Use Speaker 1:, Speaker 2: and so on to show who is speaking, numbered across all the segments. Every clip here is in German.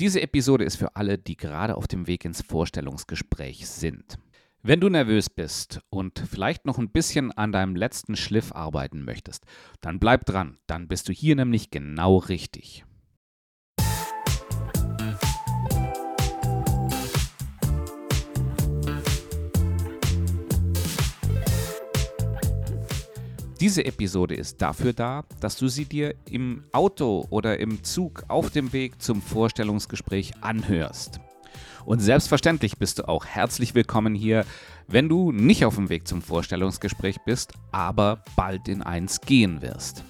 Speaker 1: Diese Episode ist für alle, die gerade auf dem Weg ins Vorstellungsgespräch sind. Wenn du nervös bist und vielleicht noch ein bisschen an deinem letzten Schliff arbeiten möchtest, dann bleib dran, dann bist du hier nämlich genau richtig. Diese Episode ist dafür da, dass du sie dir im Auto oder im Zug auf dem Weg zum Vorstellungsgespräch anhörst. Und selbstverständlich bist du auch herzlich willkommen hier, wenn du nicht auf dem Weg zum Vorstellungsgespräch bist, aber bald in eins gehen wirst.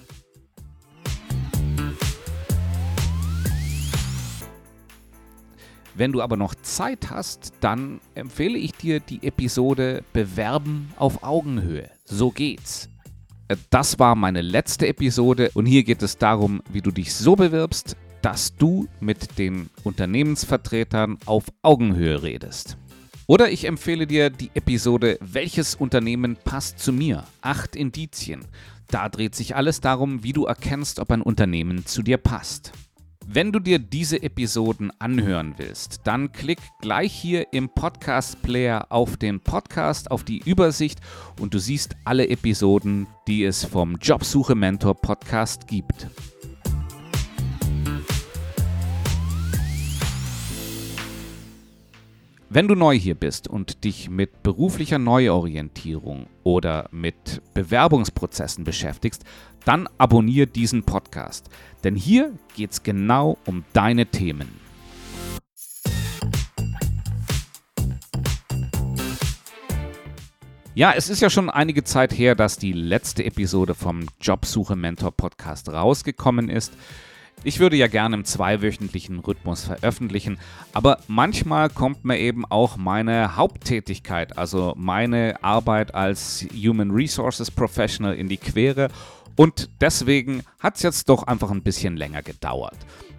Speaker 1: Wenn du aber noch Zeit hast, dann empfehle ich dir die Episode Bewerben auf Augenhöhe. So geht's. Das war meine letzte Episode und hier geht es darum, wie du dich so bewirbst, dass du mit den Unternehmensvertretern auf Augenhöhe redest. Oder ich empfehle dir die Episode Welches Unternehmen passt zu mir? Acht Indizien. Da dreht sich alles darum, wie du erkennst, ob ein Unternehmen zu dir passt. Wenn du dir diese Episoden anhören willst, dann klick gleich hier im Podcast Player auf den Podcast, auf die Übersicht und du siehst alle Episoden, die es vom Jobsuche Mentor Podcast gibt. Wenn du neu hier bist und dich mit beruflicher Neuorientierung oder mit Bewerbungsprozessen beschäftigst, dann abonniere diesen Podcast. Denn hier geht es genau um deine Themen. Ja, es ist ja schon einige Zeit her, dass die letzte Episode vom Jobsuche Mentor Podcast rausgekommen ist. Ich würde ja gerne im zweiwöchentlichen Rhythmus veröffentlichen, aber manchmal kommt mir eben auch meine Haupttätigkeit, also meine Arbeit als Human Resources Professional in die Quere und deswegen hat es jetzt doch einfach ein bisschen länger gedauert.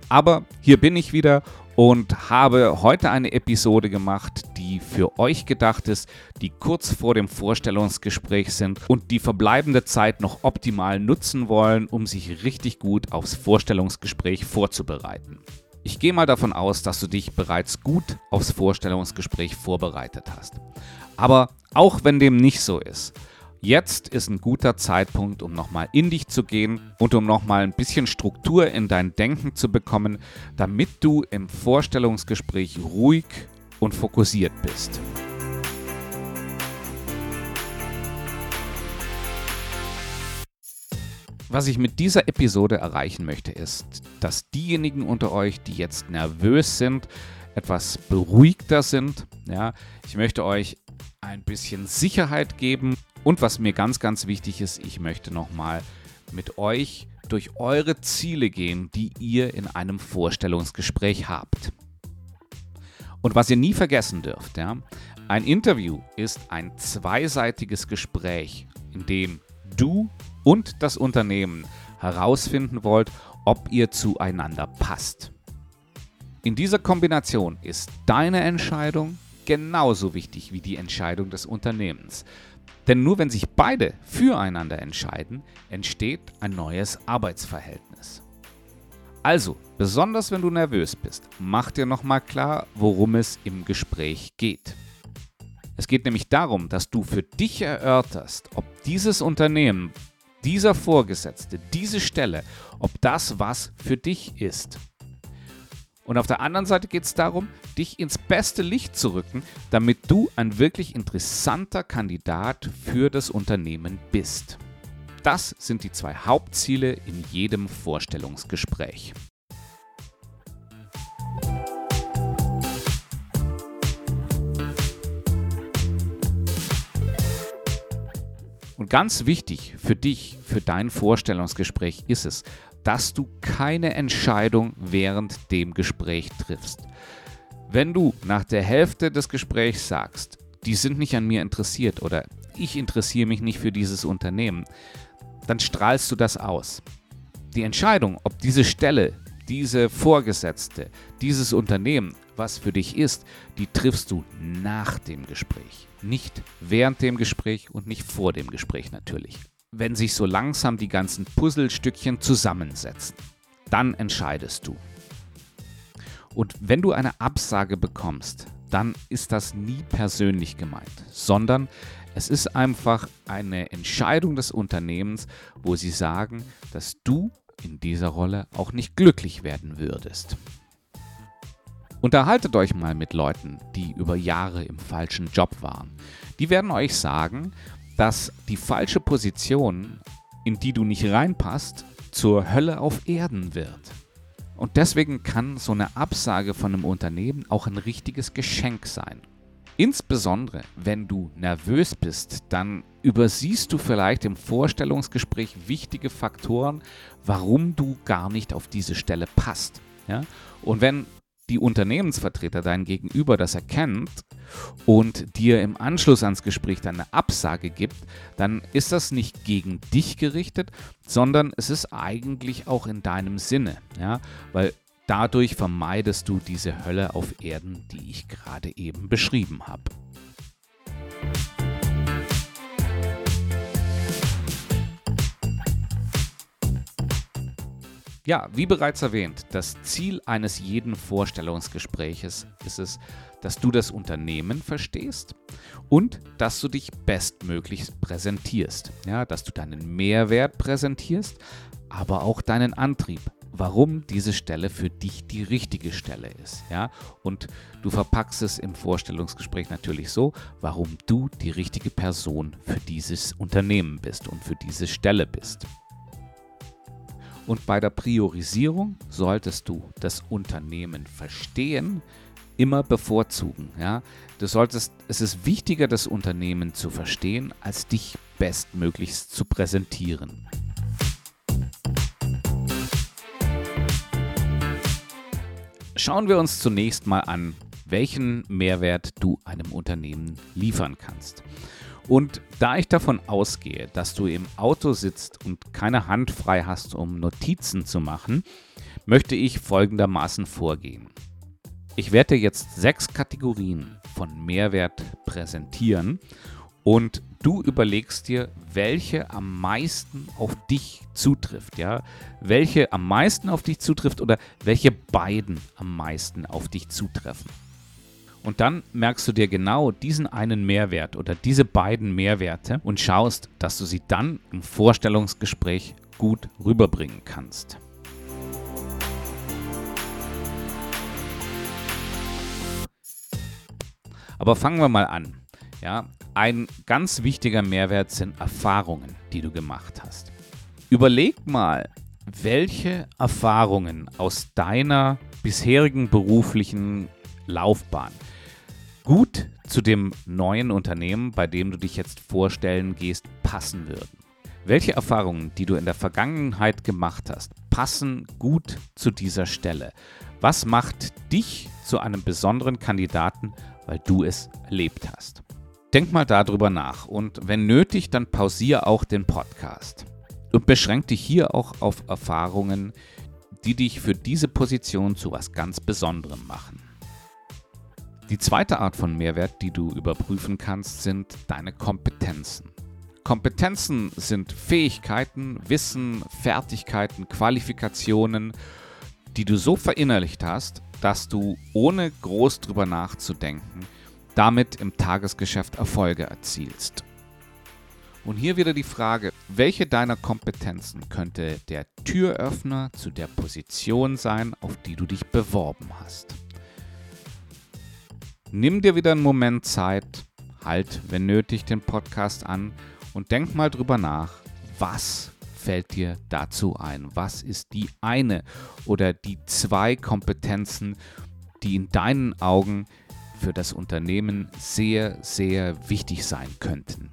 Speaker 1: Aber hier bin ich wieder und habe heute eine Episode gemacht, die für euch gedacht ist, die kurz vor dem Vorstellungsgespräch sind und die verbleibende Zeit noch optimal nutzen wollen, um sich richtig gut aufs Vorstellungsgespräch vorzubereiten. Ich gehe mal davon aus, dass du dich bereits gut aufs Vorstellungsgespräch vorbereitet hast. Aber auch wenn dem nicht so ist, Jetzt ist ein guter Zeitpunkt, um nochmal in dich zu gehen und um nochmal ein bisschen Struktur in dein Denken zu bekommen, damit du im Vorstellungsgespräch ruhig und fokussiert bist. Was ich mit dieser Episode erreichen möchte, ist, dass diejenigen unter euch, die jetzt nervös sind, etwas beruhigter sind. Ja, ich möchte euch ein bisschen Sicherheit geben und was mir ganz, ganz wichtig ist, ich möchte nochmal mit euch durch eure Ziele gehen, die ihr in einem Vorstellungsgespräch habt. Und was ihr nie vergessen dürft, ja, ein Interview ist ein zweiseitiges Gespräch, in dem du und das Unternehmen herausfinden wollt, ob ihr zueinander passt. In dieser Kombination ist deine Entscheidung genauso wichtig wie die Entscheidung des Unternehmens. Denn nur wenn sich beide füreinander entscheiden, entsteht ein neues Arbeitsverhältnis. Also, besonders wenn du nervös bist, mach dir nochmal klar, worum es im Gespräch geht. Es geht nämlich darum, dass du für dich erörterst, ob dieses Unternehmen, dieser Vorgesetzte, diese Stelle, ob das was für dich ist. Und auf der anderen Seite geht es darum, dich ins beste Licht zu rücken, damit du ein wirklich interessanter Kandidat für das Unternehmen bist. Das sind die zwei Hauptziele in jedem Vorstellungsgespräch. Und ganz wichtig für dich, für dein Vorstellungsgespräch ist es, dass du keine Entscheidung während dem Gespräch triffst. Wenn du nach der Hälfte des Gesprächs sagst, die sind nicht an mir interessiert oder ich interessiere mich nicht für dieses Unternehmen, dann strahlst du das aus. Die Entscheidung, ob diese Stelle, diese Vorgesetzte, dieses Unternehmen, was für dich ist, die triffst du nach dem Gespräch. Nicht während dem Gespräch und nicht vor dem Gespräch natürlich wenn sich so langsam die ganzen Puzzlestückchen zusammensetzen. Dann entscheidest du. Und wenn du eine Absage bekommst, dann ist das nie persönlich gemeint, sondern es ist einfach eine Entscheidung des Unternehmens, wo sie sagen, dass du in dieser Rolle auch nicht glücklich werden würdest. Unterhaltet euch mal mit Leuten, die über Jahre im falschen Job waren. Die werden euch sagen, dass die falsche Position, in die du nicht reinpasst, zur Hölle auf Erden wird. Und deswegen kann so eine Absage von einem Unternehmen auch ein richtiges Geschenk sein. Insbesondere wenn du nervös bist, dann übersiehst du vielleicht im Vorstellungsgespräch wichtige Faktoren, warum du gar nicht auf diese Stelle passt. Ja? Und wenn die Unternehmensvertreter dein Gegenüber das erkennt und dir im Anschluss ans Gespräch dann eine Absage gibt, dann ist das nicht gegen dich gerichtet, sondern es ist eigentlich auch in deinem Sinne, ja, weil dadurch vermeidest du diese Hölle auf Erden, die ich gerade eben beschrieben habe. Ja, wie bereits erwähnt, das Ziel eines jeden Vorstellungsgespräches ist es, dass du das Unternehmen verstehst und dass du dich bestmöglich präsentierst. Ja, dass du deinen Mehrwert präsentierst, aber auch deinen Antrieb, warum diese Stelle für dich die richtige Stelle ist. Ja? Und du verpackst es im Vorstellungsgespräch natürlich so, warum du die richtige Person für dieses Unternehmen bist und für diese Stelle bist. Und bei der Priorisierung solltest du das Unternehmen verstehen, immer bevorzugen. Ja? Du solltest, es ist wichtiger, das Unternehmen zu verstehen, als dich bestmöglichst zu präsentieren. Schauen wir uns zunächst mal an, welchen Mehrwert du einem Unternehmen liefern kannst. Und da ich davon ausgehe, dass du im Auto sitzt und keine Hand frei hast, um Notizen zu machen, möchte ich folgendermaßen vorgehen. Ich werde jetzt sechs Kategorien von Mehrwert präsentieren und du überlegst dir, welche am meisten auf dich zutrifft, ja? Welche am meisten auf dich zutrifft oder welche beiden am meisten auf dich zutreffen. Und dann merkst du dir genau diesen einen Mehrwert oder diese beiden Mehrwerte und schaust, dass du sie dann im Vorstellungsgespräch gut rüberbringen kannst. Aber fangen wir mal an. Ja, ein ganz wichtiger Mehrwert sind Erfahrungen, die du gemacht hast. Überleg mal, welche Erfahrungen aus deiner bisherigen beruflichen Laufbahn gut zu dem neuen Unternehmen, bei dem du dich jetzt vorstellen gehst, passen würden. Welche Erfahrungen, die du in der Vergangenheit gemacht hast, passen gut zu dieser Stelle? Was macht dich zu einem besonderen Kandidaten, weil du es erlebt hast? Denk mal darüber nach und wenn nötig, dann pausiere auch den Podcast. Und beschränk dich hier auch auf Erfahrungen, die dich für diese Position zu was ganz Besonderem machen. Die zweite Art von Mehrwert, die du überprüfen kannst, sind deine Kompetenzen. Kompetenzen sind Fähigkeiten, Wissen, Fertigkeiten, Qualifikationen, die du so verinnerlicht hast, dass du ohne groß drüber nachzudenken damit im Tagesgeschäft Erfolge erzielst. Und hier wieder die Frage, welche deiner Kompetenzen könnte der Türöffner zu der Position sein, auf die du dich beworben hast? Nimm dir wieder einen Moment Zeit, halt, wenn nötig, den Podcast an und denk mal drüber nach, was fällt dir dazu ein? Was ist die eine oder die zwei Kompetenzen, die in deinen Augen für das Unternehmen sehr, sehr wichtig sein könnten?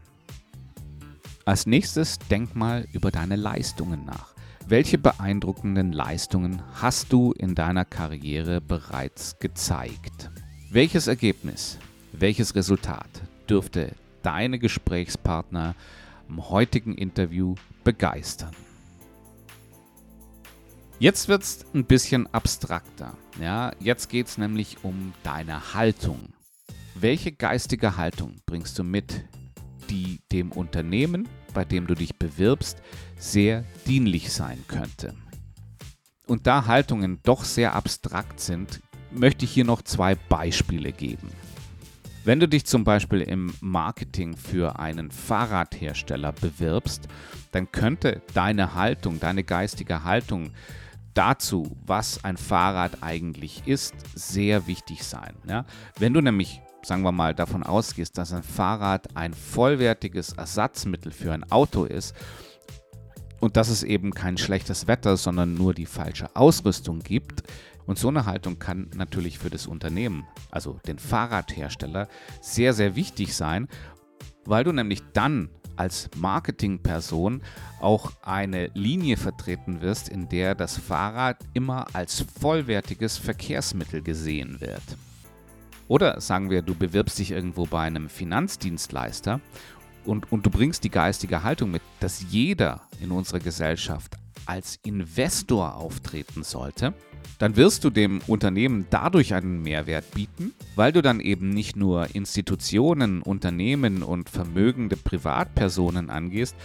Speaker 1: Als nächstes denk mal über deine Leistungen nach. Welche beeindruckenden Leistungen hast du in deiner Karriere bereits gezeigt? Welches Ergebnis, welches Resultat dürfte deine Gesprächspartner im heutigen Interview begeistern? Jetzt wird es ein bisschen abstrakter. Ja, jetzt geht es nämlich um deine Haltung. Welche geistige Haltung bringst du mit, die dem Unternehmen, bei dem du dich bewirbst, sehr dienlich sein könnte? Und da Haltungen doch sehr abstrakt sind, möchte ich hier noch zwei Beispiele geben. Wenn du dich zum Beispiel im Marketing für einen Fahrradhersteller bewirbst, dann könnte deine Haltung, deine geistige Haltung dazu, was ein Fahrrad eigentlich ist, sehr wichtig sein. Ja? Wenn du nämlich, sagen wir mal, davon ausgehst, dass ein Fahrrad ein vollwertiges Ersatzmittel für ein Auto ist und dass es eben kein schlechtes Wetter, sondern nur die falsche Ausrüstung gibt, und so eine Haltung kann natürlich für das Unternehmen, also den Fahrradhersteller, sehr, sehr wichtig sein, weil du nämlich dann als Marketingperson auch eine Linie vertreten wirst, in der das Fahrrad immer als vollwertiges Verkehrsmittel gesehen wird. Oder sagen wir, du bewirbst dich irgendwo bei einem Finanzdienstleister und, und du bringst die geistige Haltung mit, dass jeder in unserer Gesellschaft als Investor auftreten sollte, dann wirst du dem Unternehmen dadurch einen Mehrwert bieten, weil du dann eben nicht nur Institutionen, Unternehmen und vermögende Privatpersonen angehst,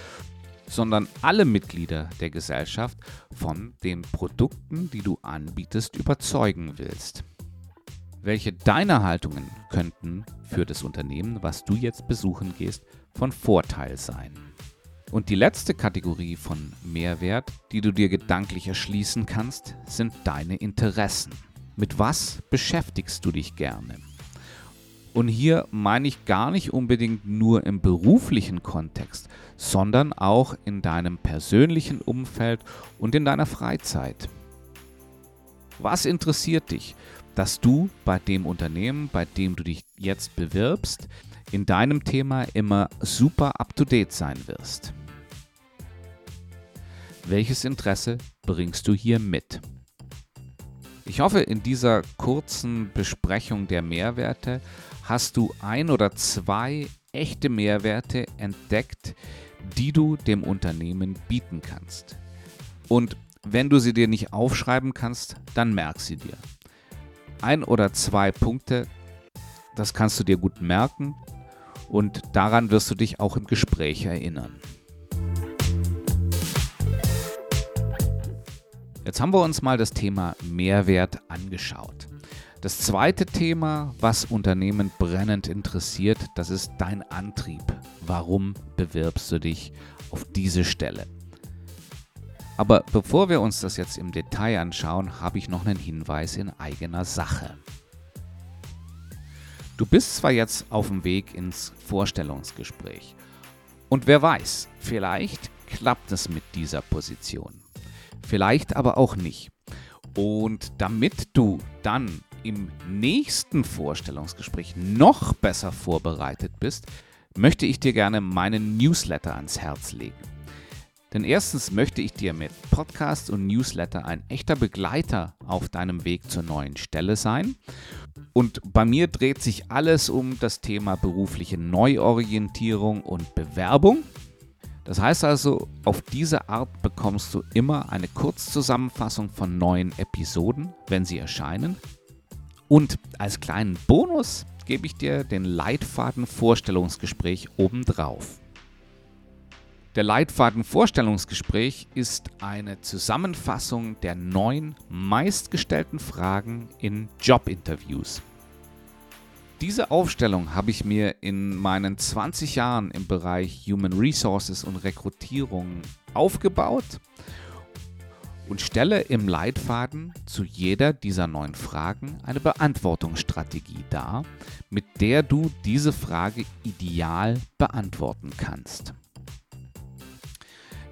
Speaker 1: sondern alle Mitglieder der Gesellschaft von den Produkten, die du anbietest, überzeugen willst. Welche deiner Haltungen könnten für das Unternehmen, was du jetzt besuchen gehst, von Vorteil sein? Und die letzte Kategorie von Mehrwert, die du dir gedanklich erschließen kannst, sind deine Interessen. Mit was beschäftigst du dich gerne? Und hier meine ich gar nicht unbedingt nur im beruflichen Kontext, sondern auch in deinem persönlichen Umfeld und in deiner Freizeit. Was interessiert dich, dass du bei dem Unternehmen, bei dem du dich jetzt bewirbst, in deinem Thema immer super up-to-date sein wirst? Welches Interesse bringst du hier mit? Ich hoffe, in dieser kurzen Besprechung der Mehrwerte hast du ein oder zwei echte Mehrwerte entdeckt, die du dem Unternehmen bieten kannst. Und wenn du sie dir nicht aufschreiben kannst, dann merk sie dir. Ein oder zwei Punkte, das kannst du dir gut merken und daran wirst du dich auch im Gespräch erinnern. Jetzt haben wir uns mal das Thema Mehrwert angeschaut. Das zweite Thema, was Unternehmen brennend interessiert, das ist dein Antrieb. Warum bewirbst du dich auf diese Stelle? Aber bevor wir uns das jetzt im Detail anschauen, habe ich noch einen Hinweis in eigener Sache. Du bist zwar jetzt auf dem Weg ins Vorstellungsgespräch und wer weiß, vielleicht klappt es mit dieser Position vielleicht aber auch nicht. Und damit du dann im nächsten Vorstellungsgespräch noch besser vorbereitet bist, möchte ich dir gerne meinen Newsletter ans Herz legen. Denn erstens möchte ich dir mit Podcast und Newsletter ein echter Begleiter auf deinem Weg zur neuen Stelle sein. Und bei mir dreht sich alles um das Thema berufliche Neuorientierung und Bewerbung. Das heißt also, auf diese Art bekommst du immer eine Kurzzusammenfassung von neuen Episoden, wenn sie erscheinen. Und als kleinen Bonus gebe ich dir den Leitfaden Vorstellungsgespräch obendrauf. Der Leitfaden Vorstellungsgespräch ist eine Zusammenfassung der neun meistgestellten Fragen in Jobinterviews. Diese Aufstellung habe ich mir in meinen 20 Jahren im Bereich Human Resources und Rekrutierung aufgebaut und stelle im Leitfaden zu jeder dieser neun Fragen eine Beantwortungsstrategie dar, mit der du diese Frage ideal beantworten kannst.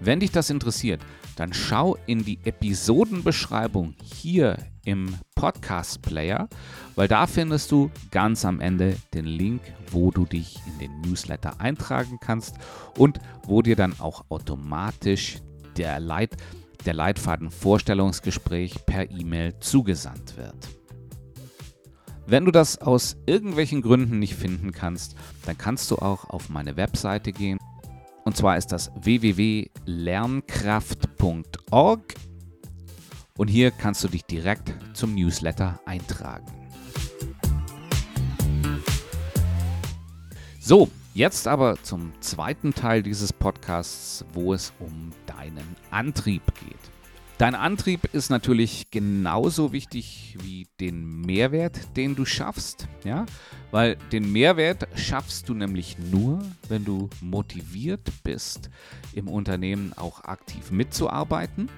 Speaker 1: Wenn dich das interessiert, dann schau in die Episodenbeschreibung hier im Podcast Player, weil da findest du ganz am Ende den Link, wo du dich in den Newsletter eintragen kannst und wo dir dann auch automatisch der, Leit, der Leitfaden Vorstellungsgespräch per E-Mail zugesandt wird. Wenn du das aus irgendwelchen Gründen nicht finden kannst, dann kannst du auch auf meine Webseite gehen. Und zwar ist das www.lernkraft.org und hier kannst du dich direkt zum Newsletter eintragen. So, jetzt aber zum zweiten Teil dieses Podcasts, wo es um deinen Antrieb geht. Dein Antrieb ist natürlich genauso wichtig wie den Mehrwert, den du schaffst, ja? Weil den Mehrwert schaffst du nämlich nur, wenn du motiviert bist, im Unternehmen auch aktiv mitzuarbeiten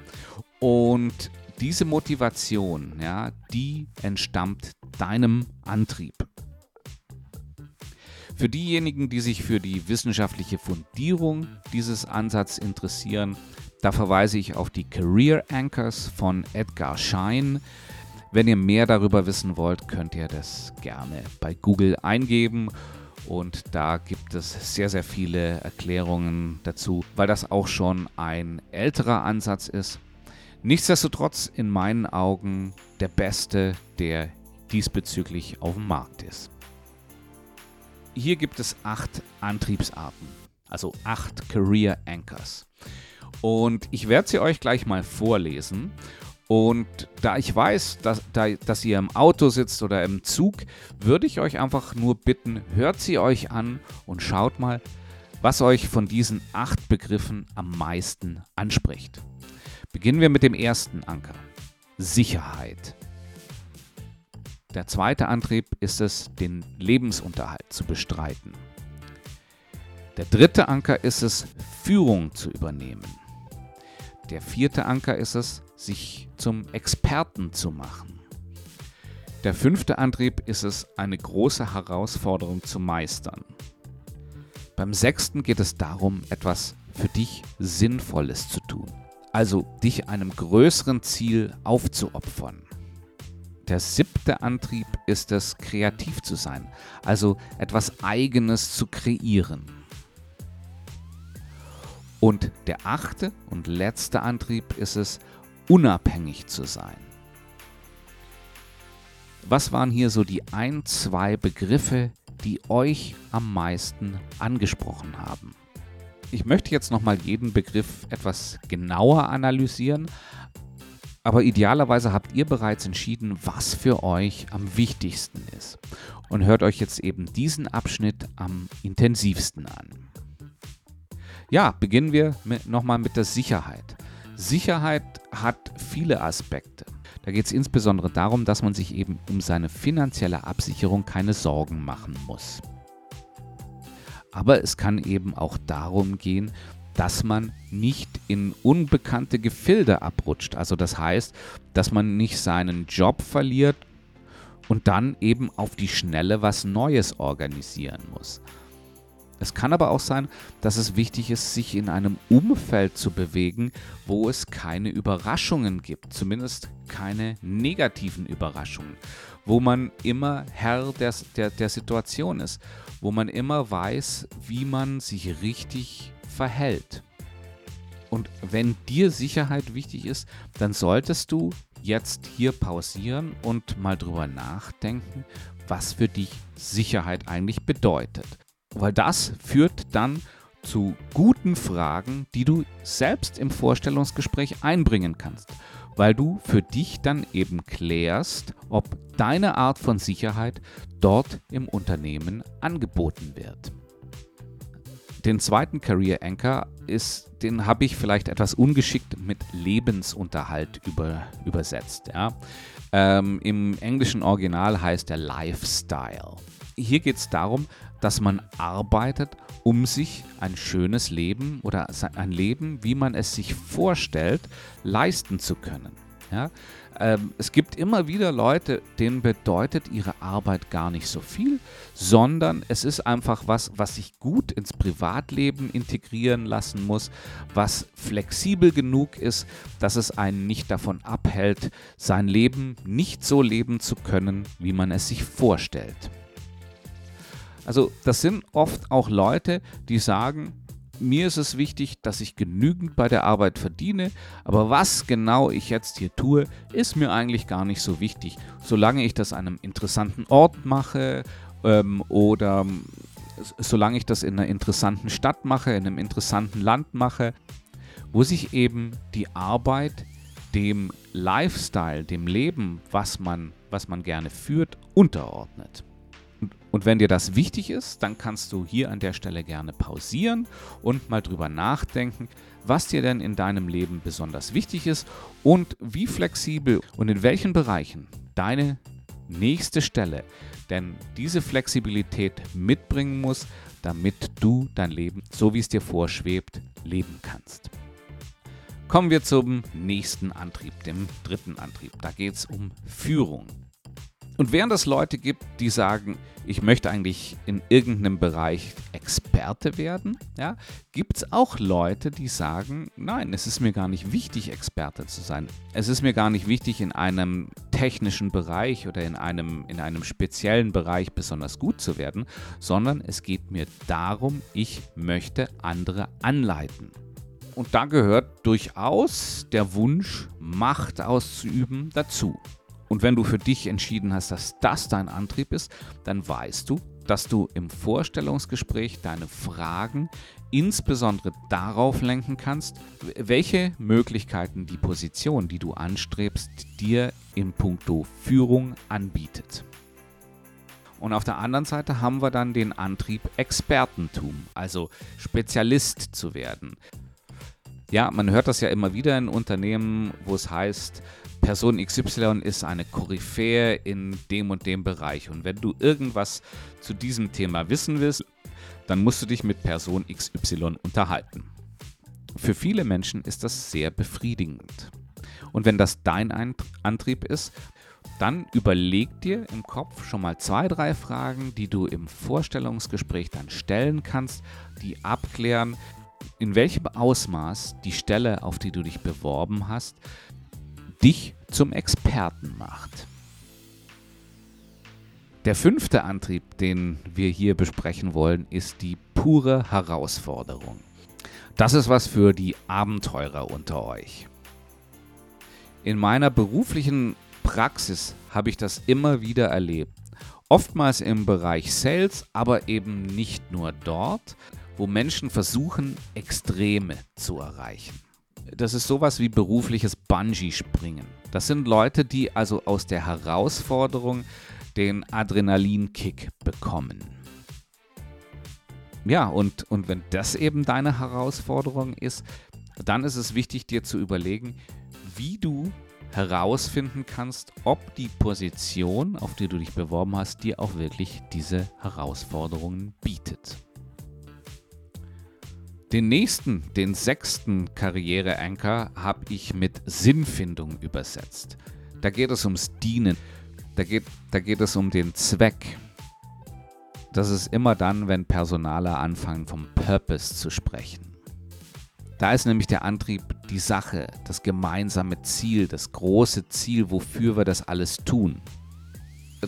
Speaker 1: und diese Motivation, ja, die entstammt deinem Antrieb. Für diejenigen, die sich für die wissenschaftliche Fundierung dieses Ansatzes interessieren, da verweise ich auf die Career Anchors von Edgar Schein. Wenn ihr mehr darüber wissen wollt, könnt ihr das gerne bei Google eingeben. Und da gibt es sehr, sehr viele Erklärungen dazu, weil das auch schon ein älterer Ansatz ist. Nichtsdestotrotz in meinen Augen der beste, der diesbezüglich auf dem Markt ist. Hier gibt es acht Antriebsarten, also acht Career Anchors. Und ich werde sie euch gleich mal vorlesen. Und da ich weiß, dass, da, dass ihr im Auto sitzt oder im Zug, würde ich euch einfach nur bitten, hört sie euch an und schaut mal, was euch von diesen acht Begriffen am meisten anspricht. Beginnen wir mit dem ersten Anker. Sicherheit. Der zweite Antrieb ist es, den Lebensunterhalt zu bestreiten. Der dritte Anker ist es, Führung zu übernehmen. Der vierte Anker ist es, sich zum Experten zu machen. Der fünfte Antrieb ist es, eine große Herausforderung zu meistern. Beim sechsten geht es darum, etwas für dich Sinnvolles zu tun, also dich einem größeren Ziel aufzuopfern. Der siebte Antrieb ist es, kreativ zu sein, also etwas Eigenes zu kreieren. Und der achte und letzte Antrieb ist es, unabhängig zu sein. Was waren hier so die ein, zwei Begriffe, die euch am meisten angesprochen haben? Ich möchte jetzt nochmal jeden Begriff etwas genauer analysieren, aber idealerweise habt ihr bereits entschieden, was für euch am wichtigsten ist und hört euch jetzt eben diesen Abschnitt am intensivsten an. Ja, beginnen wir nochmal mit der Sicherheit. Sicherheit hat viele Aspekte. Da geht es insbesondere darum, dass man sich eben um seine finanzielle Absicherung keine Sorgen machen muss. Aber es kann eben auch darum gehen, dass man nicht in unbekannte Gefilde abrutscht. Also das heißt, dass man nicht seinen Job verliert und dann eben auf die Schnelle was Neues organisieren muss. Es kann aber auch sein, dass es wichtig ist, sich in einem Umfeld zu bewegen, wo es keine Überraschungen gibt, zumindest keine negativen Überraschungen, wo man immer Herr der, der, der Situation ist, wo man immer weiß, wie man sich richtig verhält. Und wenn dir Sicherheit wichtig ist, dann solltest du jetzt hier pausieren und mal drüber nachdenken, was für dich Sicherheit eigentlich bedeutet weil das führt dann zu guten Fragen, die du selbst im Vorstellungsgespräch einbringen kannst, weil du für dich dann eben klärst, ob deine Art von Sicherheit dort im Unternehmen angeboten wird. Den zweiten Career Anchor ist, den habe ich vielleicht etwas ungeschickt mit Lebensunterhalt über, übersetzt. Ja. Ähm, Im englischen Original heißt er Lifestyle. Hier geht es darum, dass man arbeitet, um sich ein schönes Leben oder ein Leben, wie man es sich vorstellt, leisten zu können. Ja? Ähm, es gibt immer wieder Leute, denen bedeutet ihre Arbeit gar nicht so viel, sondern es ist einfach was, was sich gut ins Privatleben integrieren lassen muss, was flexibel genug ist, dass es einen nicht davon abhält, sein Leben nicht so leben zu können, wie man es sich vorstellt. Also das sind oft auch Leute, die sagen, mir ist es wichtig, dass ich genügend bei der Arbeit verdiene, aber was genau ich jetzt hier tue, ist mir eigentlich gar nicht so wichtig, solange ich das an einem interessanten Ort mache ähm, oder solange ich das in einer interessanten Stadt mache, in einem interessanten Land mache, wo sich eben die Arbeit dem Lifestyle, dem Leben, was man, was man gerne führt, unterordnet. Und wenn dir das wichtig ist, dann kannst du hier an der Stelle gerne pausieren und mal drüber nachdenken, was dir denn in deinem Leben besonders wichtig ist und wie flexibel und in welchen Bereichen deine nächste Stelle denn diese Flexibilität mitbringen muss, damit du dein Leben, so wie es dir vorschwebt, leben kannst. Kommen wir zum nächsten Antrieb, dem dritten Antrieb. Da geht es um Führung. Und während es Leute gibt, die sagen, ich möchte eigentlich in irgendeinem Bereich Experte werden, ja, gibt es auch Leute, die sagen, nein, es ist mir gar nicht wichtig, Experte zu sein. Es ist mir gar nicht wichtig, in einem technischen Bereich oder in einem, in einem speziellen Bereich besonders gut zu werden, sondern es geht mir darum, ich möchte andere anleiten. Und da gehört durchaus der Wunsch, Macht auszuüben, dazu. Und wenn du für dich entschieden hast, dass das dein Antrieb ist, dann weißt du, dass du im Vorstellungsgespräch deine Fragen insbesondere darauf lenken kannst, welche Möglichkeiten die Position, die du anstrebst, dir in puncto Führung anbietet. Und auf der anderen Seite haben wir dann den Antrieb Expertentum, also Spezialist zu werden. Ja, man hört das ja immer wieder in Unternehmen, wo es heißt, Person XY ist eine Koryphäe in dem und dem Bereich. Und wenn du irgendwas zu diesem Thema wissen willst, dann musst du dich mit Person XY unterhalten. Für viele Menschen ist das sehr befriedigend. Und wenn das dein Antrieb ist, dann überleg dir im Kopf schon mal zwei, drei Fragen, die du im Vorstellungsgespräch dann stellen kannst, die abklären, in welchem Ausmaß die Stelle, auf die du dich beworben hast, dich zum Experten macht. Der fünfte Antrieb, den wir hier besprechen wollen, ist die pure Herausforderung. Das ist was für die Abenteurer unter euch. In meiner beruflichen Praxis habe ich das immer wieder erlebt. Oftmals im Bereich Sales, aber eben nicht nur dort, wo Menschen versuchen, Extreme zu erreichen das ist sowas wie berufliches Bungee-Springen. Das sind Leute, die also aus der Herausforderung den Adrenalinkick bekommen. Ja, und, und wenn das eben deine Herausforderung ist, dann ist es wichtig, dir zu überlegen, wie du herausfinden kannst, ob die Position, auf die du dich beworben hast, dir auch wirklich diese Herausforderungen bietet. Den nächsten, den sechsten Karriere-Anchor habe ich mit Sinnfindung übersetzt. Da geht es ums Dienen. Da geht, da geht es um den Zweck. Das ist immer dann, wenn Personaler anfangen, vom Purpose zu sprechen. Da ist nämlich der Antrieb die Sache, das gemeinsame Ziel, das große Ziel, wofür wir das alles tun.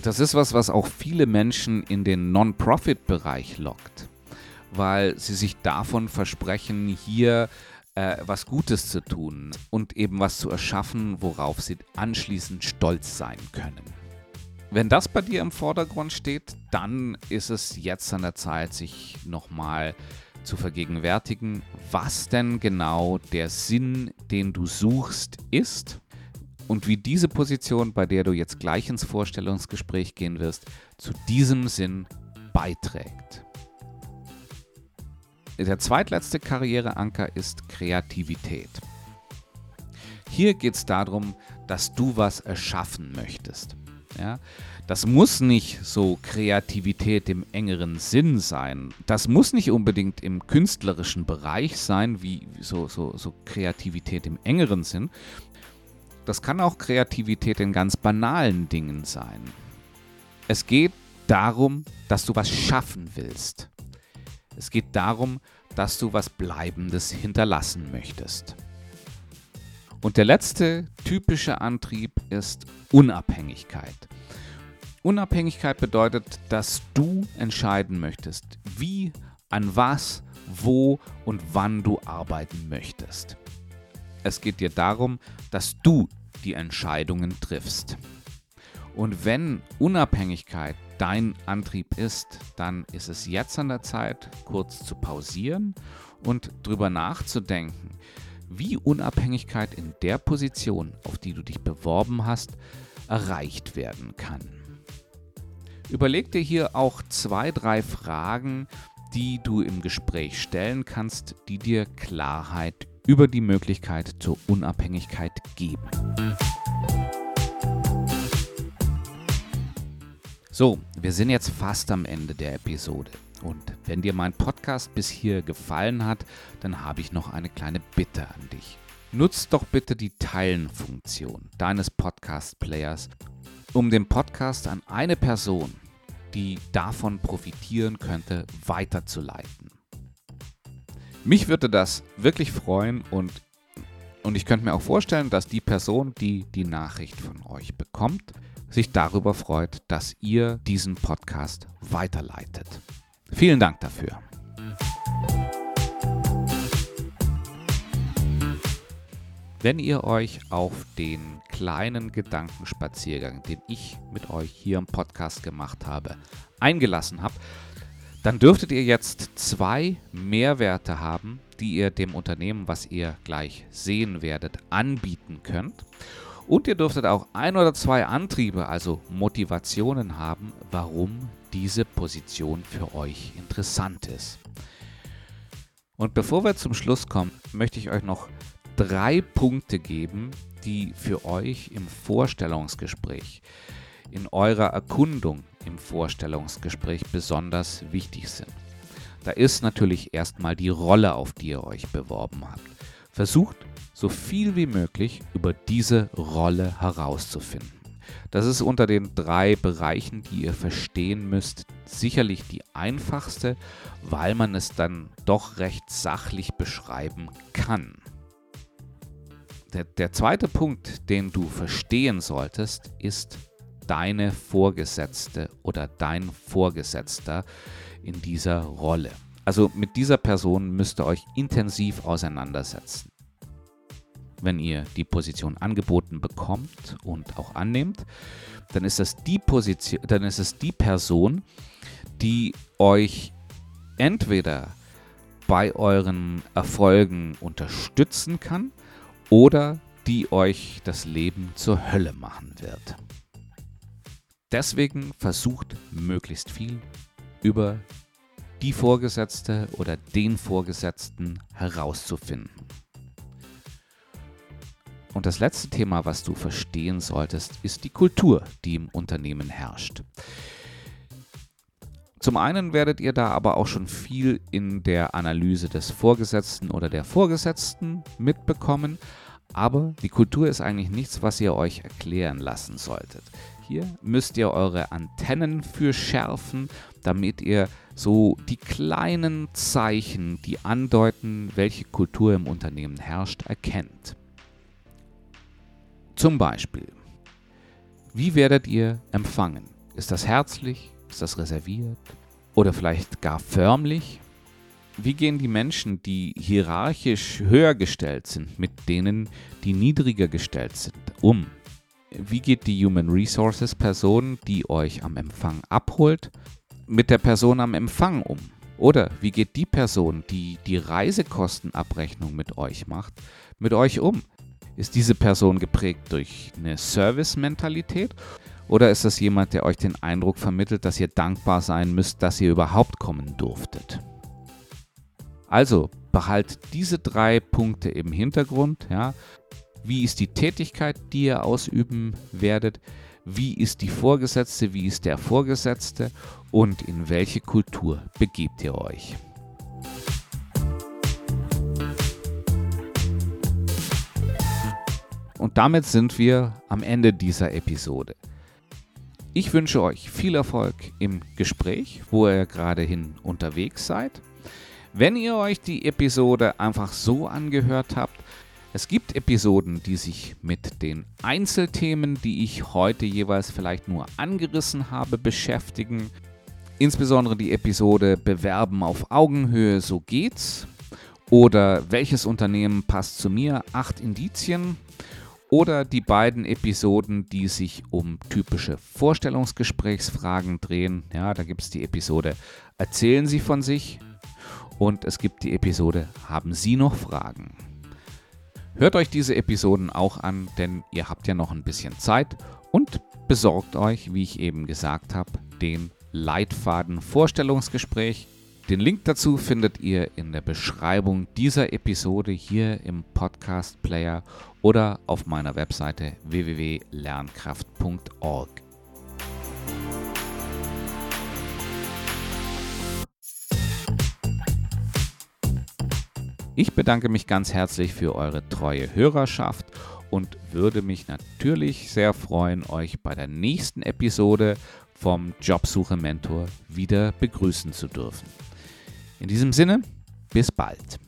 Speaker 1: Das ist was, was auch viele Menschen in den Non-Profit-Bereich lockt weil sie sich davon versprechen, hier äh, was Gutes zu tun und eben was zu erschaffen, worauf sie anschließend stolz sein können. Wenn das bei dir im Vordergrund steht, dann ist es jetzt an der Zeit, sich nochmal zu vergegenwärtigen, was denn genau der Sinn, den du suchst, ist und wie diese Position, bei der du jetzt gleich ins Vorstellungsgespräch gehen wirst, zu diesem Sinn beiträgt. Der zweitletzte Karriereanker ist Kreativität. Hier geht es darum, dass du was erschaffen möchtest. Ja? Das muss nicht so Kreativität im engeren Sinn sein. Das muss nicht unbedingt im künstlerischen Bereich sein, wie so, so, so Kreativität im engeren Sinn. Das kann auch Kreativität in ganz banalen Dingen sein. Es geht darum, dass du was schaffen willst. Es geht darum, dass du was Bleibendes hinterlassen möchtest. Und der letzte typische Antrieb ist Unabhängigkeit. Unabhängigkeit bedeutet, dass du entscheiden möchtest, wie, an was, wo und wann du arbeiten möchtest. Es geht dir darum, dass du die Entscheidungen triffst. Und wenn Unabhängigkeit dein Antrieb ist, dann ist es jetzt an der Zeit, kurz zu pausieren und drüber nachzudenken, wie Unabhängigkeit in der Position, auf die du dich beworben hast, erreicht werden kann. Überleg dir hier auch zwei, drei Fragen, die du im Gespräch stellen kannst, die dir Klarheit über die Möglichkeit zur Unabhängigkeit geben. So, wir sind jetzt fast am Ende der Episode. Und wenn dir mein Podcast bis hier gefallen hat, dann habe ich noch eine kleine Bitte an dich. Nutzt doch bitte die Teilen-Funktion deines Podcast-Players, um den Podcast an eine Person, die davon profitieren könnte, weiterzuleiten. Mich würde das wirklich freuen und, und ich könnte mir auch vorstellen, dass die Person, die die Nachricht von euch bekommt, sich darüber freut, dass ihr diesen Podcast weiterleitet. Vielen Dank dafür. Wenn ihr euch auf den kleinen Gedankenspaziergang, den ich mit euch hier im Podcast gemacht habe, eingelassen habt, dann dürftet ihr jetzt zwei Mehrwerte haben, die ihr dem Unternehmen, was ihr gleich sehen werdet, anbieten könnt. Und ihr dürftet auch ein oder zwei Antriebe, also Motivationen haben, warum diese Position für euch interessant ist. Und bevor wir zum Schluss kommen, möchte ich euch noch drei Punkte geben, die für euch im Vorstellungsgespräch, in eurer Erkundung im Vorstellungsgespräch besonders wichtig sind. Da ist natürlich erstmal die Rolle, auf die ihr euch beworben habt. Versucht so viel wie möglich über diese Rolle herauszufinden. Das ist unter den drei Bereichen, die ihr verstehen müsst, sicherlich die einfachste, weil man es dann doch recht sachlich beschreiben kann. Der, der zweite Punkt, den du verstehen solltest, ist deine Vorgesetzte oder dein Vorgesetzter in dieser Rolle. Also mit dieser Person müsst ihr euch intensiv auseinandersetzen. Wenn ihr die Position angeboten bekommt und auch annehmt, dann ist das die Position, dann ist es die Person, die euch entweder bei euren Erfolgen unterstützen kann oder die euch das Leben zur Hölle machen wird. Deswegen versucht möglichst viel über die Vorgesetzte oder den Vorgesetzten herauszufinden. Und das letzte Thema, was du verstehen solltest, ist die Kultur, die im Unternehmen herrscht. Zum einen werdet ihr da aber auch schon viel in der Analyse des Vorgesetzten oder der Vorgesetzten mitbekommen, aber die Kultur ist eigentlich nichts, was ihr euch erklären lassen solltet. Hier müsst ihr eure Antennen für schärfen, damit ihr so die kleinen Zeichen, die andeuten, welche Kultur im Unternehmen herrscht, erkennt. Zum Beispiel, wie werdet ihr empfangen? Ist das herzlich? Ist das reserviert? Oder vielleicht gar förmlich? Wie gehen die Menschen, die hierarchisch höher gestellt sind, mit denen, die niedriger gestellt sind, um? Wie geht die Human Resources Person, die euch am Empfang abholt, mit der Person am Empfang um? Oder wie geht die Person, die die Reisekostenabrechnung mit euch macht, mit euch um? Ist diese Person geprägt durch eine Service-Mentalität? Oder ist das jemand, der euch den Eindruck vermittelt, dass ihr dankbar sein müsst, dass ihr überhaupt kommen durftet? Also behalt diese drei Punkte im Hintergrund. Ja. Wie ist die Tätigkeit, die ihr ausüben werdet? Wie ist die Vorgesetzte? Wie ist der Vorgesetzte? Und in welche Kultur begebt ihr euch? Und damit sind wir am Ende dieser Episode. Ich wünsche euch viel Erfolg im Gespräch, wo ihr gerade hin unterwegs seid. Wenn ihr euch die Episode einfach so angehört habt, es gibt Episoden, die sich mit den Einzelthemen, die ich heute jeweils vielleicht nur angerissen habe, beschäftigen. Insbesondere die Episode Bewerben auf Augenhöhe, so geht's. Oder welches Unternehmen passt zu mir? Acht Indizien. Oder die beiden Episoden, die sich um typische Vorstellungsgesprächsfragen drehen. Ja, da gibt es die Episode Erzählen Sie von sich. Und es gibt die Episode Haben Sie noch Fragen? Hört euch diese Episoden auch an, denn ihr habt ja noch ein bisschen Zeit und besorgt euch, wie ich eben gesagt habe, den Leitfaden Vorstellungsgespräch. Den Link dazu findet ihr in der Beschreibung dieser Episode hier im Podcast Player oder auf meiner Webseite www.lernkraft.org. Ich bedanke mich ganz herzlich für eure treue Hörerschaft und würde mich natürlich sehr freuen, euch bei der nächsten Episode vom Jobsuche Mentor wieder begrüßen zu dürfen. In diesem Sinne, bis bald.